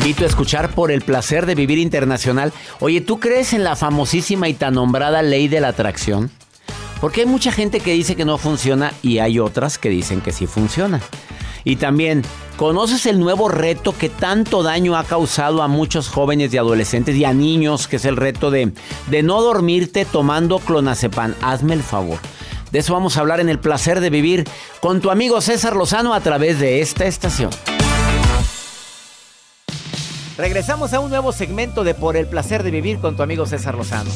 Invito a escuchar por el placer de vivir internacional. Oye, ¿tú crees en la famosísima y tan nombrada ley de la atracción? Porque hay mucha gente que dice que no funciona y hay otras que dicen que sí funciona. Y también, ¿conoces el nuevo reto que tanto daño ha causado a muchos jóvenes y adolescentes y a niños, que es el reto de, de no dormirte tomando clonazepam? Hazme el favor. De eso vamos a hablar en el placer de vivir con tu amigo César Lozano a través de esta estación. Regresamos a un nuevo segmento de Por el placer de vivir con tu amigo César Lozano.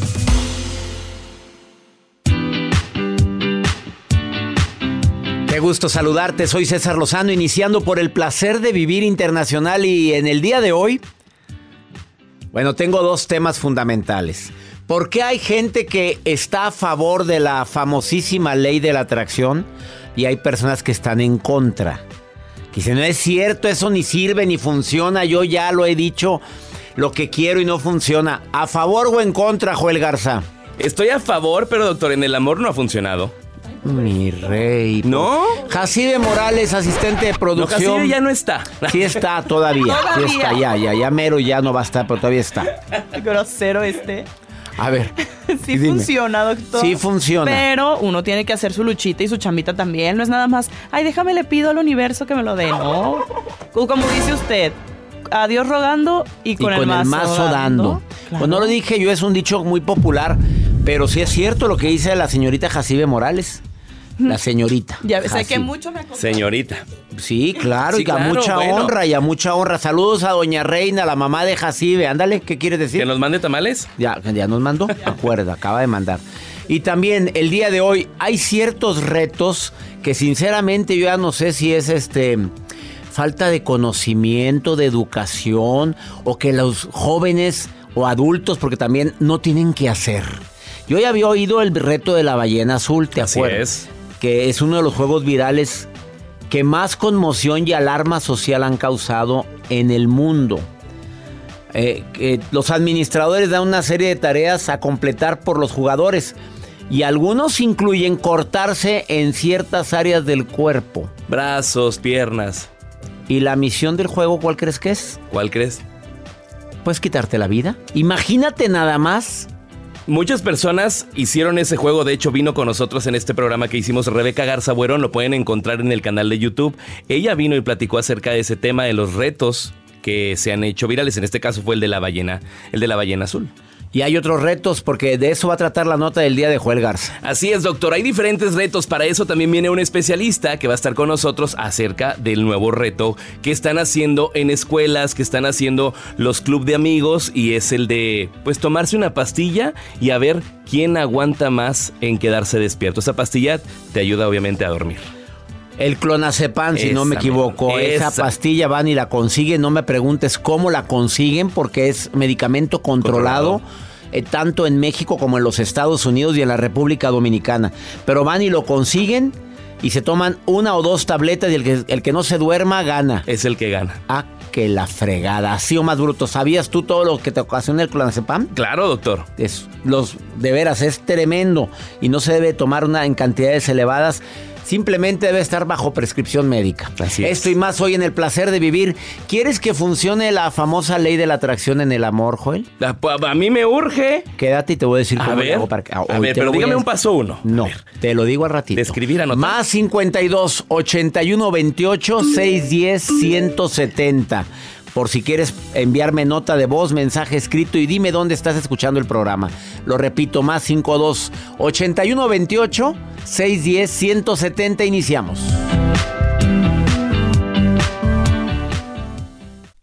Qué gusto saludarte, soy César Lozano, iniciando por el placer de vivir internacional y en el día de hoy, bueno, tengo dos temas fundamentales. ¿Por qué hay gente que está a favor de la famosísima ley de la atracción y hay personas que están en contra? Que dicen, no es cierto, eso ni sirve ni funciona, yo ya lo he dicho, lo que quiero y no funciona. ¿A favor o en contra, Joel Garza? Estoy a favor, pero doctor, en el amor no ha funcionado. Mi rey. ¿No? Jacibe Morales, asistente de No, producción. Jacibe ya no está. Sí está todavía. Sí Todavía. está, ya, ya, ya mero ya no va a estar, pero todavía está. grosero este. A ver. Sí dime. funciona, doctor. Sí funciona. Pero uno tiene que hacer su luchita y su chambita también. No es nada más, ay, déjame le pido al universo que me lo dé. No. Como dice usted, a Dios rogando y Y con, el, mazo dando. Claro. Pues no lo dije yo, es un dicho muy popular, pero sí es cierto lo que dice la señorita Jacibe Morales. La señorita. Ya sé que mucho me acompaña. Señorita. Sí, claro, Sí, y a mucha bueno. honra, y a mucha honra. Saludos a doña Reina, la mamá de Jacibe. Ándale, ¿qué quieres decir? ¿Que nos mande tamales? Ya, ya nos mandó, acuerda, acaba de mandar. Y también el día de hoy hay ciertos retos que sinceramente yo ya no sé si es este falta de conocimiento, de educación o que los jóvenes o adultos porque también no tienen que hacer. Yo ya había oído el reto de la ballena azul, ¿te Así acuerdas? es. Que es uno de los juegos virales que más conmoción y alarma social han causado en el mundo. Eh, los administradores dan una serie de tareas a completar por los jugadores y algunos incluyen cortarse en ciertas áreas del cuerpo. Brazos, piernas. ¿Y la misión del juego cuál crees que es? ¿Cuál crees? Pues quitarte la vida. Imagínate nada más. Muchas personas hicieron ese juego, de hecho vino con nosotros en este programa que hicimos Rebeca Garza Buerón, lo pueden encontrar en el canal de YouTube. Ella vino y platicó acerca de ese tema de los retos que se han hecho virales, en este caso fue el de la ballena, el de la ballena azul. Y hay otros retos porque de eso va a tratar la nota del día de Joel Garza. Así es, doctor. Hay diferentes retos. Para eso también viene un especialista que va a estar con nosotros acerca del nuevo reto que están haciendo en escuelas, que están haciendo los club de amigos y es el de pues tomarse una pastilla y a ver quién aguanta más en quedarse despierto. Esa pastilla te ayuda obviamente a dormir. El clonazepam, si no me equivoco. Esa, esa. pastilla van y la consiguen. No me preguntes cómo la consiguen porque es medicamento controlado. eh, tanto en México como en los Estados Unidos y en la República Dominicana. Pero van y lo consiguen y se toman una o dos tabletas y el que, el que no se duerma gana. Es el que gana. Ah, que la fregada. Así o más bruto. ¿Sabías tú todo lo que te ocasiona el clonazepam? Claro, doctor. Es, los, de veras, es tremendo y no se debe tomar una en cantidades elevadas. Simplemente debe estar bajo prescripción médica. Así es. Esto y más hoy en el placer de vivir. ¿Quieres que funcione la famosa ley de la atracción en el amor, Joel? A, a mí me urge. Quédate y te voy a decir A cómo ver, hago para que- a hoy ver, pero dígame a- un paso uno. No, A te lo digo al ratito. De escribir, anotar. Más 52 81 28 610 170. Por si quieres enviarme nota de voz, mensaje escrito y dime dónde estás escuchando el programa. Lo repito, más 52 81 28 610 170. Iniciamos.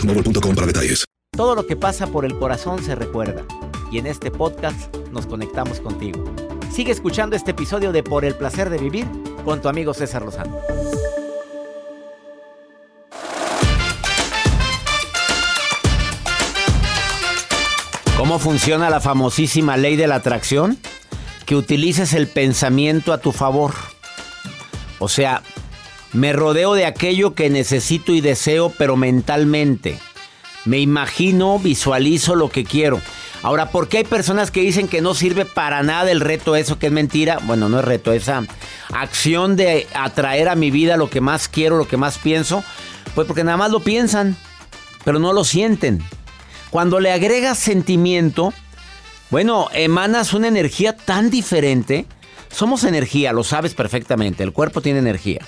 boostmobile.com para detalles. Todo lo que pasa por el corazón se recuerda. Y en este podcast nos conectamos contigo. Sigue escuchando este episodio de Por el placer de vivir con tu amigo César Lozano. ¿Cómo funciona la famosísima ley de la atracción? Que utilices el pensamiento a tu favor. O sea, me rodeo de aquello que necesito y deseo, pero mentalmente. Me imagino, visualizo lo que quiero. Ahora, ¿por qué hay personas que dicen que no sirve para nada el reto eso, que es mentira? Bueno, no es reto, esa acción de atraer a mi vida lo que más quiero, lo que más pienso. Pues porque nada más lo piensan, pero no lo sienten. Cuando le agregas sentimiento, bueno, emanas una energía tan diferente. Somos energía, lo sabes perfectamente, el cuerpo tiene energía.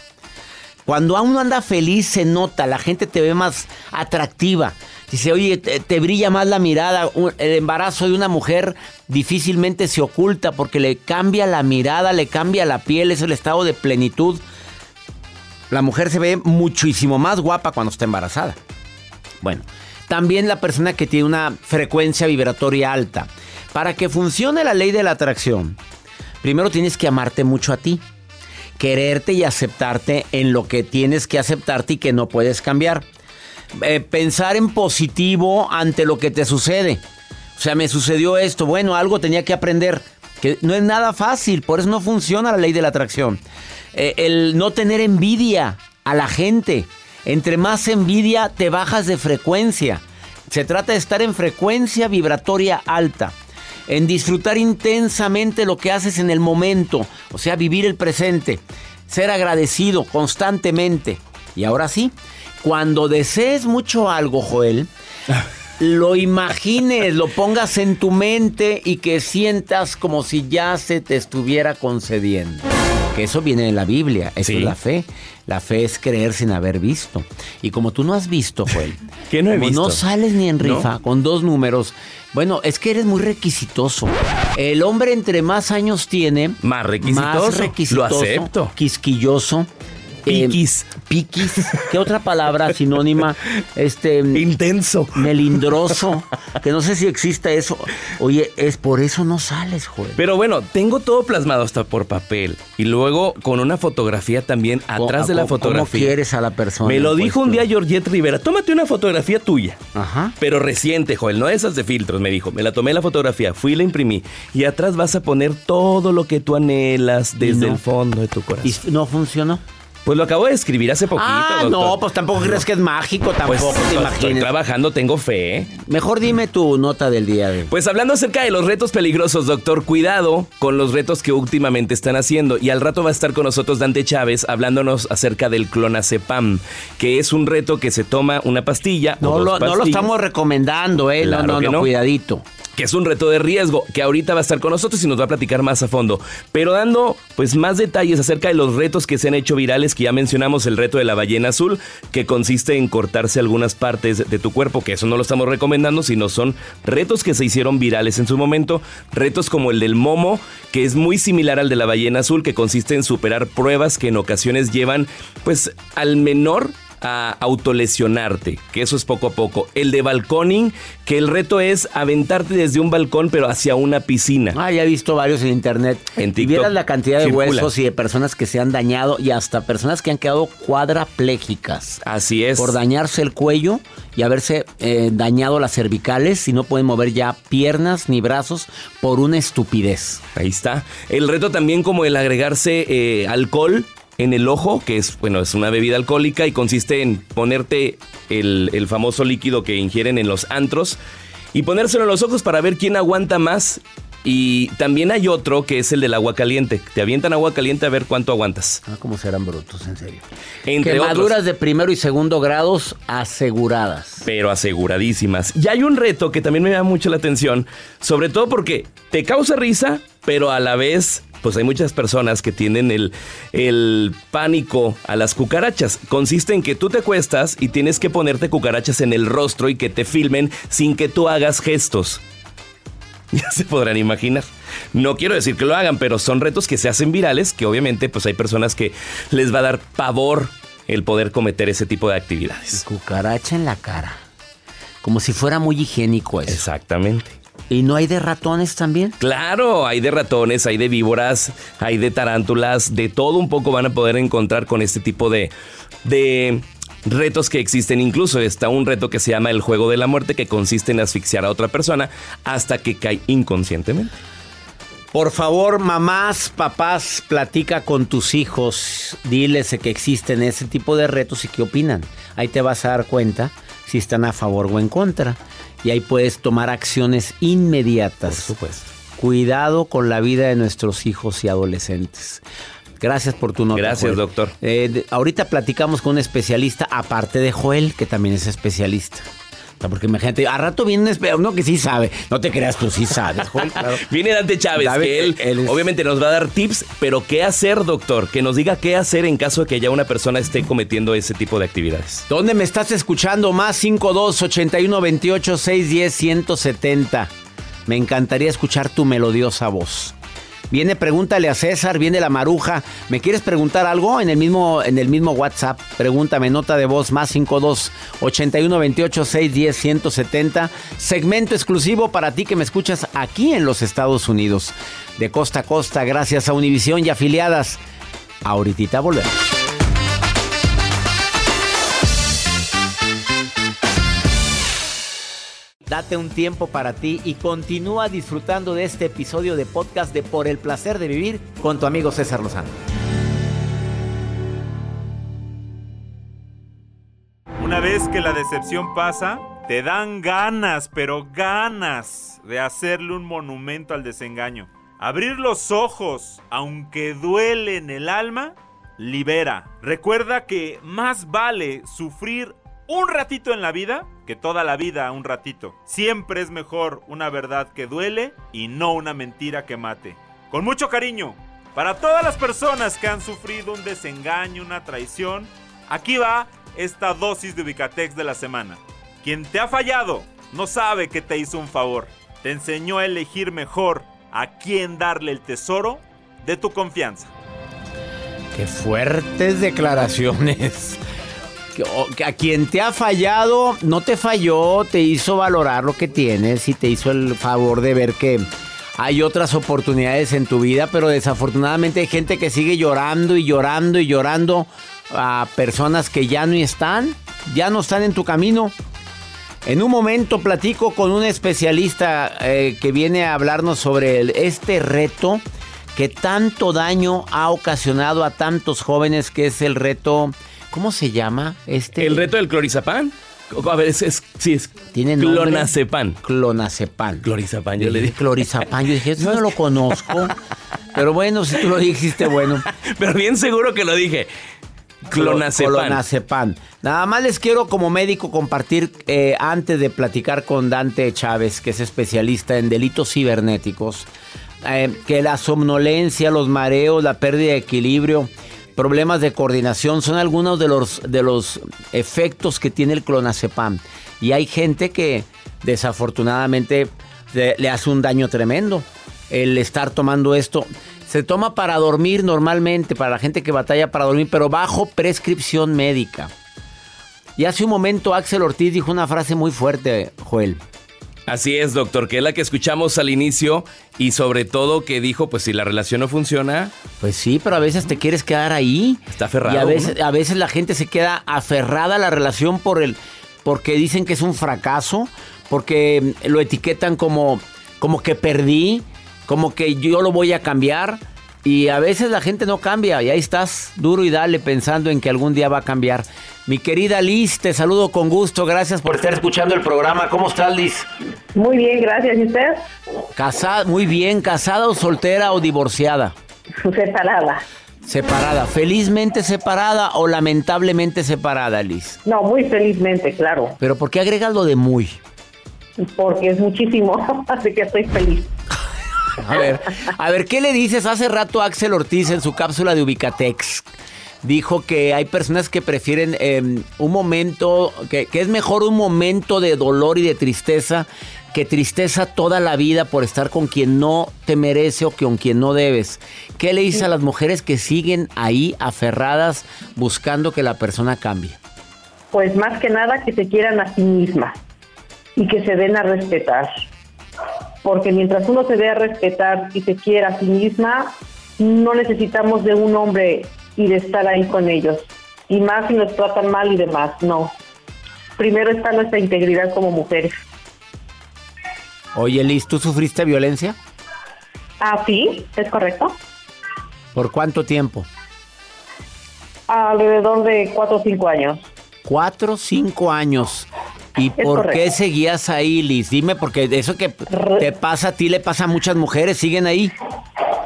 Cuando uno anda feliz se nota, la gente te ve más atractiva. Dice, oye, te, brilla más la mirada. El embarazo de una mujer difícilmente se oculta porque le cambia la mirada, le cambia la piel, es el estado de plenitud. La mujer se ve muchísimo más guapa cuando está embarazada. Bueno, también la persona que tiene una frecuencia vibratoria alta. Para que funcione la ley de la atracción, primero tienes que amarte mucho a ti. Quererte y aceptarte en lo que tienes que aceptarte y que no puedes cambiar. Eh, pensar en positivo ante lo que te sucede. O sea, me sucedió esto. Bueno, algo tenía que aprender. Que no es nada fácil, por eso no funciona la ley de la atracción. Eh, el no tener envidia a la gente. Entre más envidia, te bajas de frecuencia. Se trata de estar en frecuencia vibratoria alta. En disfrutar intensamente lo que haces en el momento. O sea, vivir el presente. Ser agradecido constantemente. Y ahora sí, cuando desees mucho algo, Joel, lo imagines, lo pongas en tu mente y que sientas como si ya se te estuviera concediendo. Que eso viene de la Biblia, eso Sí. es la fe. La fe es creer sin haber visto. Y como tú no has visto, Joel, ¿Qué no he como visto? no sales ni en ¿No? rifa con dos números, bueno, es que eres muy requisitoso. El hombre entre más años tiene, Más requisitoso. más requisitoso, Lo acepto. quisquilloso, eh, Piquis. piquis. ¿Qué otra palabra sinónima? Este Intenso. melindroso, que no sé si existe eso. Oye, es por eso no sales, Joel. Pero bueno, tengo todo plasmado hasta por papel. Y luego con una fotografía también atrás de la ¿Cómo- fotografía. ¿Cómo quieres a la persona? Me lo dijo un Pues, día Georgette Rivera. Tómate una fotografía tuya. Ajá. Pero reciente, Joel, no esas de filtros, me dijo. Me la tomé la fotografía, fui y la imprimí. Y atrás vas a poner todo lo que tú anhelas desde no. el fondo de tu corazón. ¿Y no funcionó? Pues lo acabo de escribir hace poquito. Ah, doctor. no, pues tampoco crees que es mágico, tampoco Pues te estoy trabajando, tengo fe. ¿eh? Mejor dime tu nota del día de Pues hablando acerca de los retos peligrosos, doctor, cuidado con los retos que últimamente están haciendo. Y al rato va a estar con nosotros Dante Chávez hablándonos acerca del clonazepam, que es un reto que se toma una pastilla. o No dos lo, no lo estamos recomendando, ¿eh? Claro no, no, no. cuidadito. Que es un reto de riesgo, que ahorita va a estar con nosotros y nos va a platicar más a fondo. Pero dando pues más detalles acerca de los retos que se han hecho virales, que ya mencionamos el reto de la ballena azul, que consiste en cortarse algunas partes de tu cuerpo, que eso no lo estamos recomendando, sino son retos que se hicieron virales en su momento. Retos como el del momo, que es muy similar al de la ballena azul, que consiste en superar pruebas que en ocasiones llevan pues al menor a autolesionarte, que eso es poco a poco. El de balconing, que el reto es aventarte desde un balcón pero hacia una piscina. Ah, ya he visto varios en internet. En y TikTok vieras la cantidad de circula. huesos y de personas que se han dañado y hasta personas que han quedado cuadraplégicas Así es. por dañarse el cuello y haberse eh, dañado las cervicales y no pueden mover ya piernas ni brazos por una estupidez. Ahí está. El reto también como el agregarse eh, alcohol en el ojo, que es, bueno, es una bebida alcohólica y consiste en ponerte el, el famoso líquido que ingieren en los antros y ponérselo en los ojos para ver quién aguanta más. Y también hay otro que es el del agua caliente. Te avientan agua caliente a ver cuánto aguantas. Ah, cómo serán brutos, en serio. Entre Quemaduras otros. de primero y segundo grados aseguradas. pero aseguradísimas. Y hay un reto que también me da mucho la atención, sobre todo porque te causa risa, pero a la vez, pues hay muchas personas que tienen el, el pánico a las cucarachas. Consiste en que tú te acuestas y tienes que ponerte cucarachas en el rostro y que te filmen sin que tú hagas gestos. Ya se podrán imaginar. No quiero decir que lo hagan, pero son retos que se hacen virales, que obviamente pues hay personas que les va a dar pavor el poder cometer ese tipo de actividades. Cucaracha en la cara. Como si fuera muy higiénico eso. Exactamente. ¿Y no hay de ratones también? Claro, hay de ratones, hay de víboras, hay de tarántulas, de todo un poco van a poder encontrar con este tipo de, de retos que existen. Incluso está un reto que se llama el juego de la muerte, que consiste en asfixiar a otra persona hasta que cae inconscientemente. Por favor, mamás, papás, platica con tus hijos, diles que existen ese tipo de retos y qué opinan. Ahí te vas a dar cuenta si están a favor o en contra. Y ahí puedes tomar acciones inmediatas. Por supuesto. Cuidado con la vida de nuestros hijos y adolescentes. Gracias por tu nota. Gracias, Joel. doctor. Eh, ahorita platicamos con un especialista, aparte de Joel, que también es especialista. Porque imagínate, a rato viene un espe- uno que sí sabe. No te creas, tú sí sabes, Joel. claro. Viene Dante Chávez, David, que él, él es- obviamente nos va a dar tips, pero ¿qué hacer, doctor? Que nos diga qué hacer en caso de que ya una persona esté cometiendo ese tipo de actividades. ¿Dónde me estás escuchando? Más 52 81 28 610 170. Me encantaría escuchar tu melodiosa voz. Viene, pregúntale a César, viene la maruja. ¿Me quieres preguntar algo? En el mismo, en el mismo WhatsApp. Pregúntame, nota de voz, más 52 81 28 610 170. Segmento exclusivo para ti que me escuchas aquí en los Estados Unidos. De costa a costa, gracias a Univisión y afiliadas. Ahorita volvemos. Date un tiempo para ti y continúa disfrutando de este episodio de podcast de Por el placer de vivir con tu amigo César Lozano. Una vez que la decepción pasa, te dan ganas, pero ganas de hacerle un monumento al desengaño. Abrir los ojos, aunque duele en el alma, libera. Recuerda que más vale sufrir un ratito en la vida que toda la vida un ratito. Siempre es mejor una verdad que duele y no una mentira que mate. Con mucho cariño, para todas las personas que han sufrido un desengaño, una traición, aquí va esta dosis de Ubicatex de la semana. Quien te ha fallado no sabe que te hizo un favor. Te enseñó a elegir mejor a quién darle el tesoro de tu confianza. Qué fuertes declaraciones. A quien te ha fallado, no te falló, te hizo valorar lo que tienes y te hizo el favor de ver que hay otras oportunidades en tu vida, pero desafortunadamente hay gente que sigue llorando y llorando y llorando a personas que ya no están, ya no están en tu camino. En un momento platico con un especialista eh, que viene a hablarnos sobre este reto que tanto daño ha ocasionado a tantos jóvenes, que es el reto, ¿cómo se llama? Este ¿El reto del clorizapán? A ver, es, es, sí, es ¿Tiene clonazepam. Clonazepam. Clorizapán, yo le Dije. Clorizapam. Yo dije, no lo conozco. Pero bueno, si tú lo dijiste, bueno. Pero bien seguro que lo dije. Clonazepam. Clonazepam. Nada más les quiero como médico compartir, eh, antes de platicar con Dante Chávez, que es especialista en delitos cibernéticos, eh, que la somnolencia, los mareos, la pérdida de equilibrio, problemas de coordinación son algunos de los, de los efectos que tiene el clonazepam. Y hay gente que desafortunadamente le, le hace un daño tremendo el estar tomando esto. Se toma para dormir normalmente, para la gente que batalla para dormir, pero bajo prescripción médica. Y hace un momento Axel Ortiz dijo una frase muy fuerte, Joel. Así es, doctor, que es la que escuchamos al inicio y sobre todo que dijo, pues si la relación no funciona, Pues sí, pero a veces te quieres quedar ahí. Está aferrado, Y a veces, ¿no? a veces la gente se queda aferrada a la relación por el, porque dicen que es un fracaso, porque lo etiquetan como, como que perdí, como que yo lo voy a cambiar. Y a veces la gente no cambia y ahí estás duro y dale pensando en que algún día va a cambiar. Mi querida Liz, te saludo con gusto. Gracias por estar escuchando el programa. ¿Cómo estás, Liz? Muy bien, gracias. ¿Y usted? Casada, muy bien, casada o soltera o divorciada. Separada. Separada, felizmente separada o lamentablemente separada, Liz. No, muy felizmente, claro. Pero ¿por qué agregas lo de muy? Porque es muchísimo, así que estoy feliz. A ver, a ver, ¿qué le dices? Hace rato Axel Ortiz en su cápsula de Ubicatex dijo que hay personas que prefieren eh, un momento, que, que es mejor un momento de dolor y de tristeza que tristeza toda la vida por estar con quien no te merece o con quien no debes. ¿Qué le dices a las mujeres que siguen ahí aferradas buscando que la persona cambie? Pues más que nada que se quieran a sí mismas y que se den a respetar. Porque mientras uno se dé a respetar y se quiera a sí misma, no necesitamos de un hombre y de estar ahí con ellos. Y más si nos tratan mal y demás, no. Primero está nuestra integridad como mujeres. Oye, Liz, ¿tú sufriste violencia? Ah, sí, es correcto. ¿Por cuánto tiempo? Alrededor de cuatro o cinco años. Cuatro, cinco años. ¿Y Es por qué seguías ahí, Liz? Dime, porque eso que te pasa a ti le pasa a muchas mujeres, siguen ahí.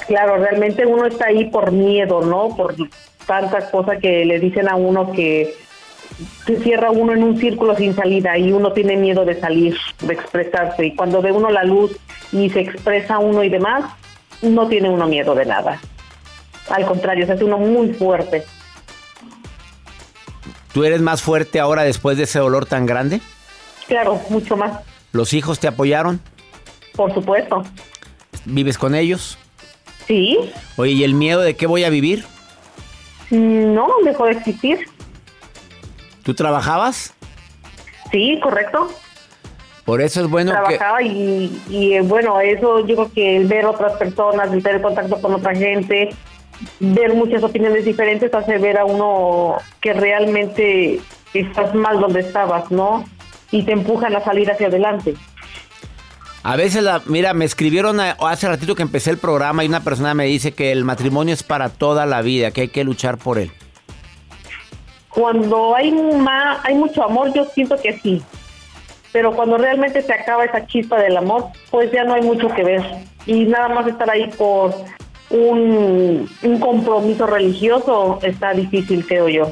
Claro, realmente uno está ahí por miedo, ¿no? Por tanta cosa que le dicen a uno que se cierra uno en un círculo sin salida y uno tiene miedo de salir, de expresarse. Y cuando ve uno la luz y se expresa uno y demás, no tiene uno miedo de nada. Al contrario, se hace uno muy fuerte. ¿Tú eres más fuerte ahora después de ese dolor tan grande? Claro, mucho más, ¿Los hijos te apoyaron? por supuesto. ¿Vives con ellos? Sí, Oye, ¿y el miedo de qué voy a vivir? no, dejó de existir. ¿Tú trabajabas? Sí, correcto. Por eso es bueno que... trabajaba y, y, eh, bueno, eso yo creo que el ver otras personas, el tener contacto con otra gente, ver muchas opiniones diferentes hace ver a uno que realmente estás mal donde estabas, ¿no? Y te empujan a salir hacia adelante. A veces, la, mira, me escribieron a- hace ratito que empecé el programa y una persona me dice que el matrimonio es para toda la vida, que hay que luchar por él. Cuando hay, ma- hay mucho amor, yo siento que sí. Pero cuando realmente se acaba esa chispa del amor, pues ya no hay mucho que ver. Y nada más estar ahí por un, un compromiso religioso está difícil, creo yo.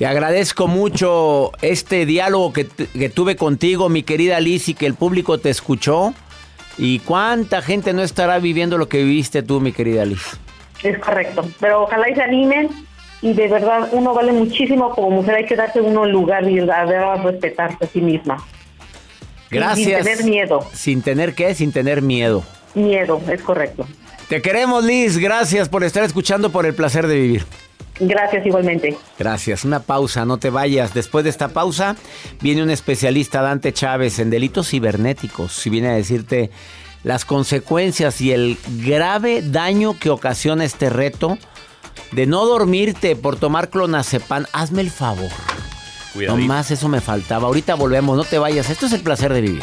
Te agradezco mucho este diálogo que, que tuve contigo, mi querida Liz, y que el público te escuchó. ¿Y cuánta gente no estará viviendo lo que viviste tú, mi querida Liz? Es correcto. Pero ojalá y se animen. Y de verdad, uno vale muchísimo como mujer. Hay que darse uno lugar y a respetarse a sí misma. Gracias. Sin tener miedo. ¿Sin tener qué? Sin tener miedo. Miedo, es correcto. Te queremos, Liz. Gracias por estar escuchando por el placer de vivir. Gracias igualmente. Gracias. Una pausa, no te vayas. Después de esta pausa viene un especialista, Dante Chávez, en delitos cibernéticos. Y viene a decirte las consecuencias y el grave daño que ocasiona este reto de no dormirte por tomar clonazepam. Hazme el favor. Cuidadito. Nomás eso me faltaba. Ahorita volvemos, no te vayas. Esto es el placer de vivir.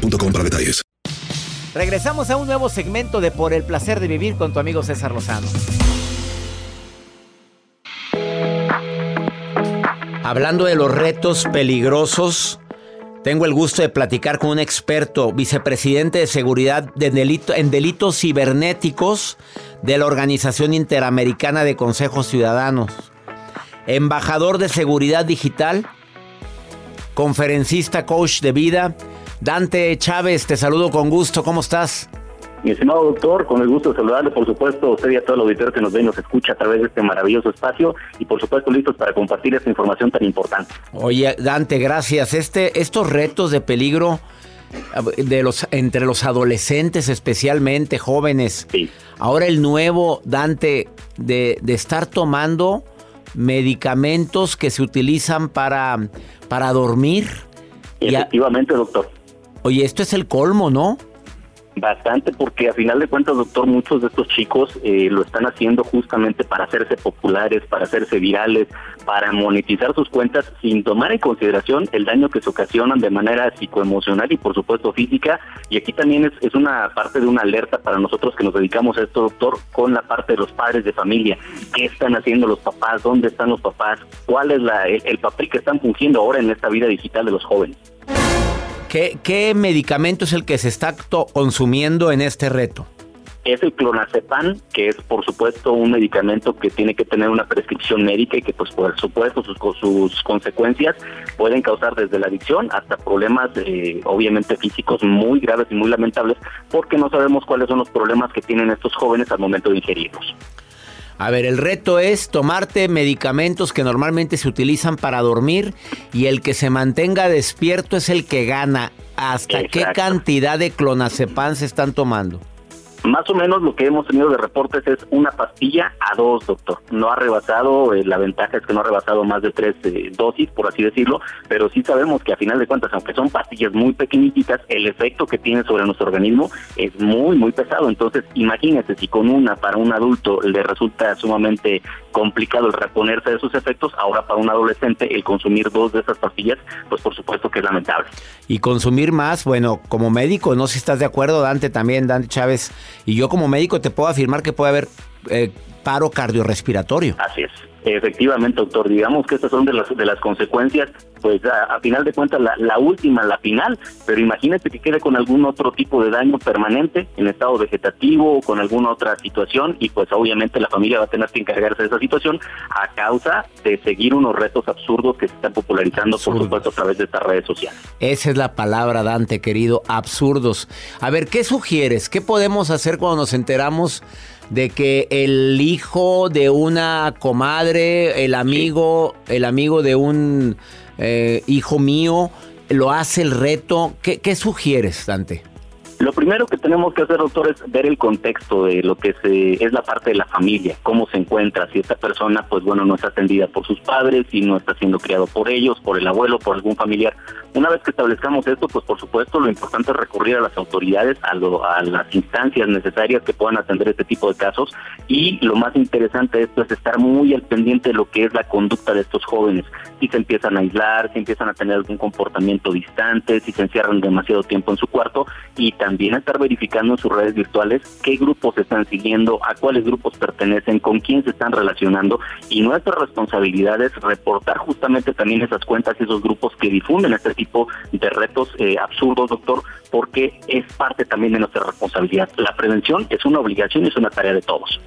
boostmobile.com para detalles. Regresamos a un nuevo segmento de Por el placer de vivir con tu amigo César Lozano. Hablando de los retos peligrosos, tengo el gusto de platicar con un experto, vicepresidente de seguridad de delito, en delitos cibernéticos de la Organización Interamericana de Consejos Ciudadanos, embajador de seguridad digital, conferencista, coach de vida. Dante Chávez, te saludo con gusto, ¿cómo estás? Mi estimado doctor, con el gusto de saludarle, por supuesto, usted y a todo el auditorio que nos ve y nos escucha a través de este maravilloso espacio y por supuesto listos para compartir esta información tan importante. Oye, Dante, gracias. Este, estos retos de peligro de los entre los adolescentes, especialmente jóvenes. Sí. Ahora el nuevo Dante de, de estar tomando medicamentos que se utilizan para, para dormir. Y a- Efectivamente, doctor. Oye, esto es el colmo, ¿no? Bastante, porque a final de cuentas, doctor, muchos de estos chicos eh, lo están haciendo justamente para hacerse populares, para hacerse virales, para monetizar sus cuentas sin tomar en consideración el daño que se ocasionan de manera psicoemocional y, por supuesto, física. Y aquí también es, una parte de una alerta para nosotros que nos dedicamos a esto, doctor, con la parte de los padres de familia. ¿Qué están haciendo los papás? ¿Dónde están los papás? ¿Cuál es el, el papel que están fungiendo ahora en esta vida digital de los jóvenes? ¿Qué, qué medicamento es el que se está consumiendo en este reto? es el clonazepam, que es por supuesto un medicamento que tiene que tener una prescripción médica y que pues por supuesto sus, sus consecuencias pueden causar desde la adicción hasta problemas eh, obviamente físicos muy graves y muy lamentables porque no sabemos cuáles son los problemas que tienen estos jóvenes al momento de ingerirlos. A ver, el reto es tomarte medicamentos que normalmente se utilizan para dormir y el que se mantenga despierto es el que gana. ¿Hasta qué cantidad de clonazepam se están tomando? Más o menos lo que hemos tenido de reportes es una pastilla a dos, doctor. No ha rebasado, eh, la ventaja es que no ha rebasado más de tres eh, dosis, por así decirlo, pero sí sabemos que a final de cuentas, aunque son pastillas muy pequeñitas, el efecto que tiene sobre nuestro organismo es muy, muy pesado. Entonces, imagínese si con una para un adulto le resulta sumamente complicado el reponerse de sus efectos, ahora para un adolescente el consumir dos de esas pastillas, pues por supuesto que es lamentable. Y consumir más, bueno, como médico, no sé si estás de acuerdo, Dante también, Dante Chávez, y yo como médico te puedo afirmar que puede haber eh, paro cardiorrespiratorio. Así es. Efectivamente, doctor. Digamos que estas son de las, de las consecuencias, pues a, a final de cuentas la, la última, la final, pero imagínate que quede con algún otro tipo de daño permanente en estado vegetativo o con alguna otra situación y pues obviamente la familia va a tener que encargarse de esa situación a causa de seguir unos retos absurdos que se están popularizando, por supuesto, a través de estas redes sociales. Esa es la palabra, Dante, querido, absurdos. A ver, ¿qué sugieres? ¿Qué podemos hacer cuando nos enteramos de que el hijo de una comadre, el amigo, el amigo de un eh, hijo mío, lo hace el reto? ¿Qué, qué sugieres, Dante? Lo primero que tenemos que hacer, doctor, es ver el contexto de lo que se, es la parte de la familia, cómo se encuentra, si esta persona, pues bueno, no está atendida por sus padres, si no está siendo criado por ellos, por el abuelo, por algún familiar. Una vez que establezcamos esto, pues por supuesto lo importante es recurrir a las autoridades, a, lo- a las instancias necesarias que puedan atender este tipo de casos. Y lo más interesante de esto es estar muy al pendiente de lo que es la conducta de estos jóvenes, si se empiezan a aislar, si empiezan a tener algún comportamiento distante, si se encierran demasiado tiempo en su cuarto. Y también estar verificando en sus redes virtuales qué grupos están siguiendo, a cuáles grupos pertenecen, con quién se están relacionando. Y nuestra responsabilidad es reportar justamente también esas cuentas y esos grupos que difunden este tipo tipo de retos eh, absurdos, doctor, porque es parte también de nuestra responsabilidad. La prevención es una obligación y es una tarea de todos.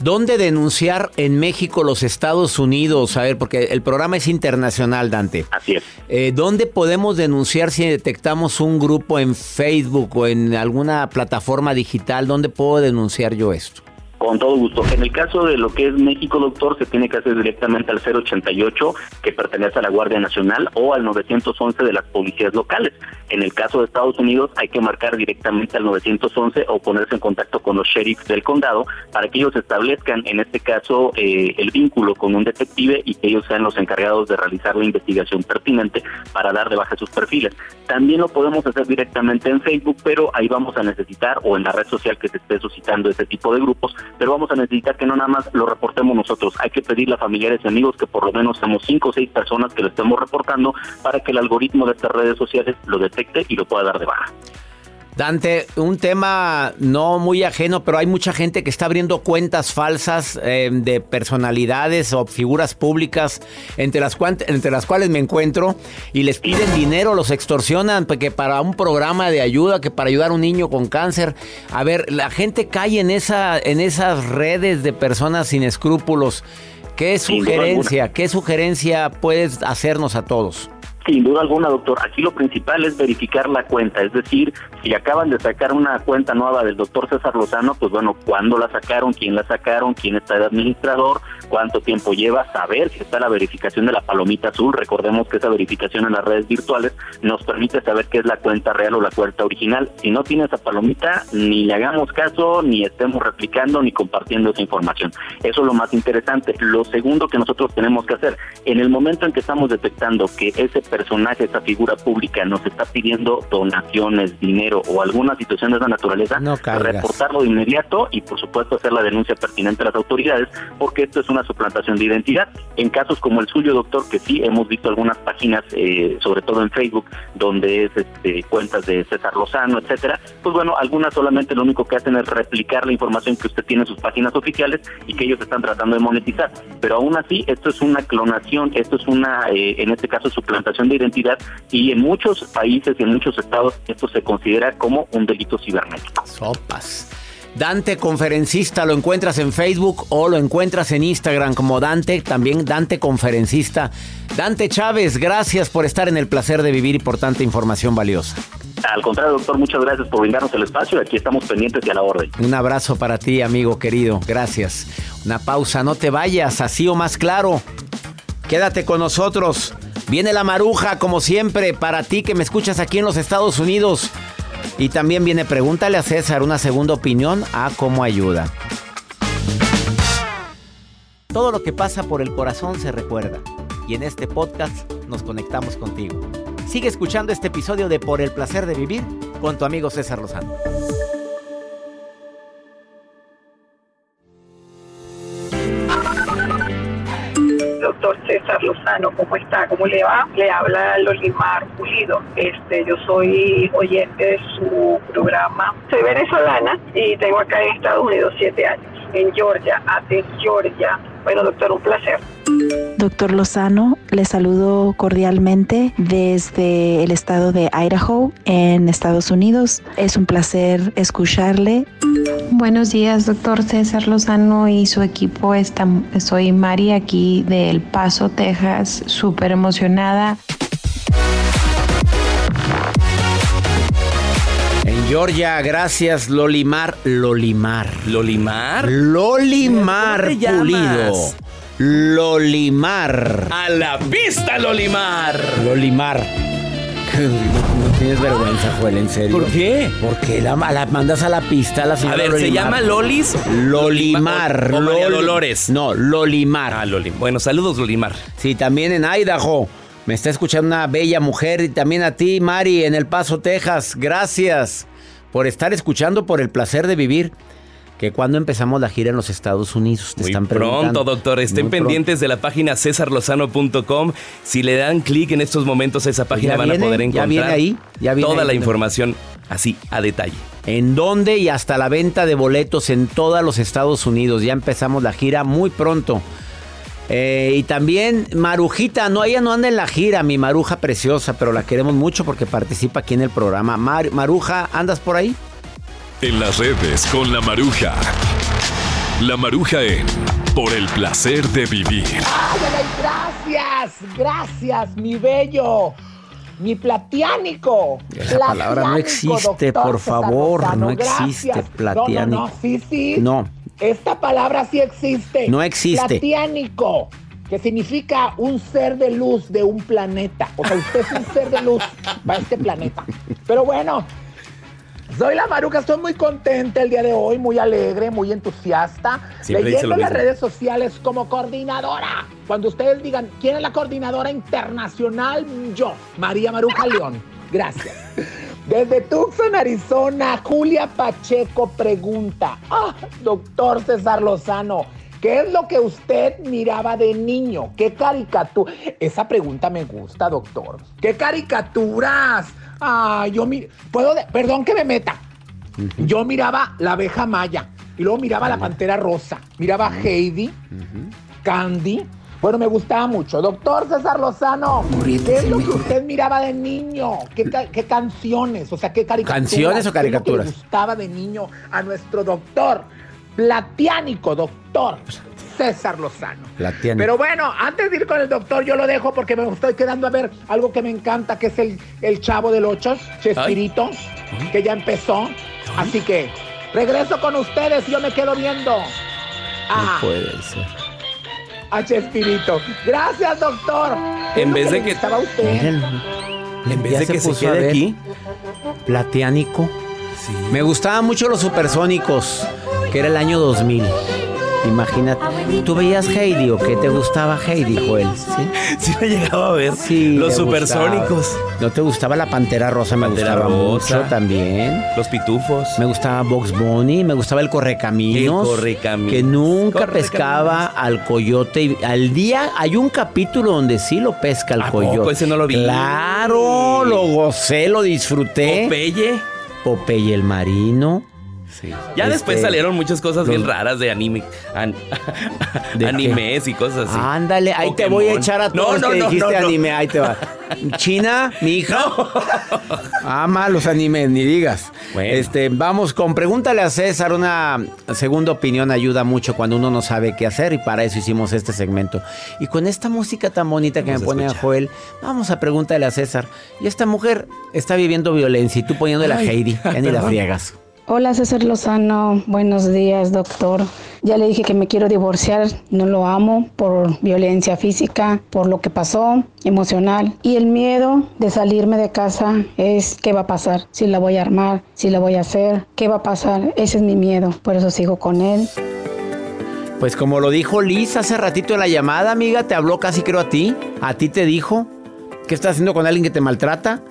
¿Dónde denunciar en México, los Estados Unidos? A ver, porque el programa es internacional, Dante. Así es. Eh, ¿Dónde podemos denunciar si detectamos un grupo en Facebook o en alguna plataforma digital? ¿Dónde puedo denunciar yo esto? Con todo gusto. En el caso de lo que es México, doctor, se tiene que hacer directamente al 088, que pertenece a la Guardia Nacional, o al 911 de las policías locales. En el caso de Estados Unidos, hay que marcar directamente al 911 o ponerse en contacto con los sheriffs del condado para que ellos establezcan, en este caso, eh, el vínculo con un detective y que ellos sean los encargados de realizar la investigación pertinente para dar de baja sus perfiles. También lo podemos hacer directamente en Facebook, pero ahí vamos a necesitar, o en la red social que se esté suscitando ese tipo de grupos, pero vamos a necesitar que no nada más lo reportemos nosotros, hay que pedirle a familiares y amigos que por lo menos seamos cinco o seis personas que lo estemos reportando para que el algoritmo de estas redes sociales lo detecte y lo pueda dar de baja. Dante, un tema no muy ajeno, pero hay mucha gente que está abriendo cuentas falsas eh, de personalidades o figuras públicas entre las, entre las cuales me encuentro y les piden dinero, los extorsionan que para un programa de ayuda, que para ayudar a un niño con cáncer. A ver, la gente cae en, esa, en esas redes de personas sin escrúpulos. ¿Qué sugerencia, qué sugerencia puedes hacernos a todos? Sin duda alguna, doctor. Aquí lo principal es verificar la cuenta, es decir, si acaban de sacar una cuenta nueva del doctor César Lozano, pues bueno, cuándo la sacaron, quién la sacaron, quién está de administrador, cuánto tiempo lleva, saber si está la verificación de la palomita azul. Recordemos que esa verificación en las redes virtuales nos permite saber qué es la cuenta real o la cuenta original. Si no tiene esa palomita, ni le hagamos caso, ni estemos replicando, ni compartiendo esa información. Eso es lo más interesante. Lo segundo que nosotros tenemos que hacer, en el momento en que estamos detectando que ese personaje, esa figura pública nos está pidiendo donaciones, dinero o alguna situación de esa naturaleza, reportarlo de inmediato y por supuesto hacer la denuncia pertinente a las autoridades, porque esto es una suplantación de identidad. En casos como el suyo, doctor, que sí hemos visto algunas páginas, eh, sobre todo en Facebook, donde es este, cuentas de César Lozano, etcétera, pues bueno, algunas solamente lo único que hacen es replicar la información que usted tiene en sus páginas oficiales y que ellos están tratando de monetizar. Pero aún así, esto es una clonación, esto es una, eh, en este caso, suplantación de identidad y en muchos países y en muchos estados esto se considera como un delito cibernético. Sopas. Dante Conferencista, lo encuentras en Facebook o lo encuentras en Instagram como Dante, también Dante Conferencista. Dante Chávez, gracias por estar en el placer de vivir y por tanta información valiosa. Al contrario, doctor, muchas gracias por brindarnos el espacio y aquí estamos pendientes y a la orden. Un abrazo para ti, amigo querido. Gracias. Una pausa, no te vayas, así o más claro. Quédate con nosotros. Viene la maruja, como siempre, para ti que me escuchas aquí en los Estados Unidos. Y también viene Pregúntale a César una segunda opinión a cómo ayuda. Todo lo que pasa por el corazón se recuerda. Y en este podcast nos conectamos contigo. Sigue escuchando este episodio de Por el placer de vivir con tu amigo César Lozano. César Lozano, ¿cómo está? ¿Cómo le va? Le habla Lolimar Pulido. Este, yo soy oyente de su programa. Soy venezolana y tengo acá en Estados Unidos siete años, en Georgia, Athens, Georgia. Bueno, doctor, un placer. Doctor Lozano, le saludo cordialmente desde el estado de Idaho, en Estados Unidos. Es un placer escucharle. Buenos días, doctor César Lozano y su equipo. soy Mari aquí de El Paso, Texas, súper emocionada. Georgia, gracias Lolimar. Lolimar. ¿Lolimar? Lolimar Pulido. Lolimar. A la pista, Lolimar. Lolimar. No, tienes vergüenza, Joel, en serio. ¿Por qué? Porque la, la mandas a la pista la señora A ver, ¿se llama Lolis? Lolimar. O, Dolores. No, Lolimar. Ah, Lolimar. Bueno, saludos, Lolimar. Sí, también en Idaho. Me está escuchando una bella mujer y también a ti, Mari, en El Paso, Texas. Gracias por estar escuchando, por el placer de vivir que cuando empezamos la gira en los Estados Unidos. Te Muy están pronto, doctor. Estén pendientes de la página cesarlozano.com. Si le dan clic en estos momentos a esa pues página van a poder encontrar ya viene ahí, ya viene toda la información así a detalle. En dónde y hasta la venta de boletos en todos los Estados Unidos. Ya empezamos la gira muy pronto. Eh, y también Marujita, no, ella no anda en la gira, mi Maruja preciosa, pero la queremos mucho porque participa aquí en el programa. Mar- Maruja, ¿andas por ahí? En las redes con la Maruja. La Maruja en Por el placer de vivir. Gracias, gracias, mi bello, mi platiánico. Esa palabra no existe, doctor por favor, no existe, gracias. platiánico. No, no, no, sí, sí. No. Esta palabra sí existe. No existe. Platiánico, que significa un ser de luz de un planeta. O sea, usted es un ser de luz para este planeta. Pero bueno, soy la Maruca, estoy muy contenta el día de hoy, muy alegre, muy entusiasta. Siempre leyendo las redes sociales como coordinadora. Cuando ustedes digan, ¿quién es la coordinadora internacional? Yo, María Maruja León. Gracias. Desde Tucson, Arizona, Julia Pacheco pregunta, ah, doctor César Lozano, ¿qué es lo que usted miraba de niño? ¿Qué caricatura? Esa pregunta me gusta, doctor. ¿Qué caricaturas? Ah, yo mi... ¿Puedo? de- Perdón que me meta. Yo miraba la abeja maya y luego miraba la pantera rosa, miraba Heidi, Candy. Bueno, me gustaba mucho. Doctor César Lozano, ¿qué es lo que usted miraba de niño? ¿Qué, ca- qué canciones? O sea, ¿qué caricaturas? ¿Canciones o ¿Qué caricaturas? le gustaba de niño a nuestro doctor, platiánico doctor César Lozano. Platiánico. Pero bueno, antes de ir con el doctor, yo lo dejo porque me estoy quedando a ver algo que me encanta, que es el, el chavo del ocho, Chespirito, que ya empezó. Así que regreso con ustedes, yo me quedo viendo. Ah, Puede ser. A Chespirito. Gracias, doctor. ¿Qué es En vez de que- gustaba a usted? En vez ya de que se quede ver. aquí. Platiánico. Me gustaban mucho los supersónicos, que era el año 2000. Imagínate. ¿Tú veías Heidi o qué te gustaba Heidi, Joel? Sí. Sí me llegaba a ver Sí, los supersónicos. gustaba. ¿No te gustaba la Pantera Rosa? Me Pantera gustaba Rosa. mucho también. Los pitufos. Me gustaba Box Bunny, me gustaba el Correcaminos. El Correcaminos. Que nunca Correcaminos. pescaba al coyote. Y al día hay un capítulo donde sí lo pesca el ¿A poco? coyote. Ese no lo vi. Claro, lo gocé, lo disfruté. Popeye. Popeye el marino. Ya Este, después salieron muchas cosas bien raras de anime. an- ¿De animes y cosas así. Ándale, ahí te voy a echar a todos no, que no, dijiste no, no. anime, ahí te va. China, mi hija. Ama los animes, ni digas. Este, vamos con pregúntale a César, una segunda opinión ayuda mucho cuando uno no sabe qué hacer y para eso hicimos este segmento. Y con esta música tan bonita que Vamos me a pone a. Joel, vamos a pregúntale a César. Y esta mujer está viviendo violencia y tú poniéndole a Ay, Heidi, ya ni la friegas. Hola César Lozano, buenos días doctor. Ya le dije que me quiero divorciar, no lo amo por violencia física, por lo que pasó, emocional. Y el miedo de salirme de casa es qué va a pasar, si la voy a armar, si la voy a hacer, qué va a pasar. Ese es mi miedo, por eso sigo con él. Pues como lo dijo Liz hace ratito en la llamada, amiga, te habló casi creo a ti. A ti te dijo. ¿Qué estás haciendo con alguien que te maltrata?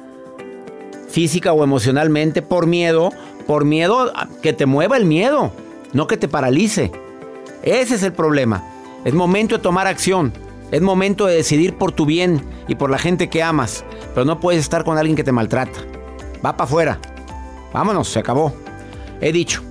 Física o emocionalmente, por miedo. Por miedo que te mueva el miedo, no que te paralice. Ese es el problema. Es momento de tomar acción. Es momento de decidir por tu bien y por la gente que amas. Pero no puedes estar con alguien que te maltrata. Va para afuera. Vámonos, se acabó. He dicho.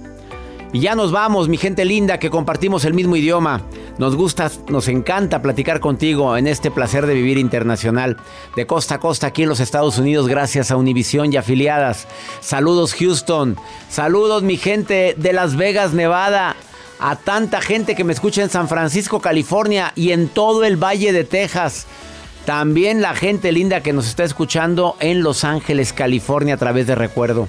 Y ya nos vamos, mi gente linda, que compartimos el mismo idioma. Nos gusta, nos encanta platicar contigo en este placer de vivir internacional. De costa a costa aquí en los Estados Unidos, gracias a Univisión y afiliadas. Saludos Houston. Saludos mi gente de Las Vegas, Nevada. A tanta gente que me escucha en San Francisco, California y en todo el Valle de Texas. También la gente linda que nos está escuchando en Los Ángeles, California a través de Recuerdo.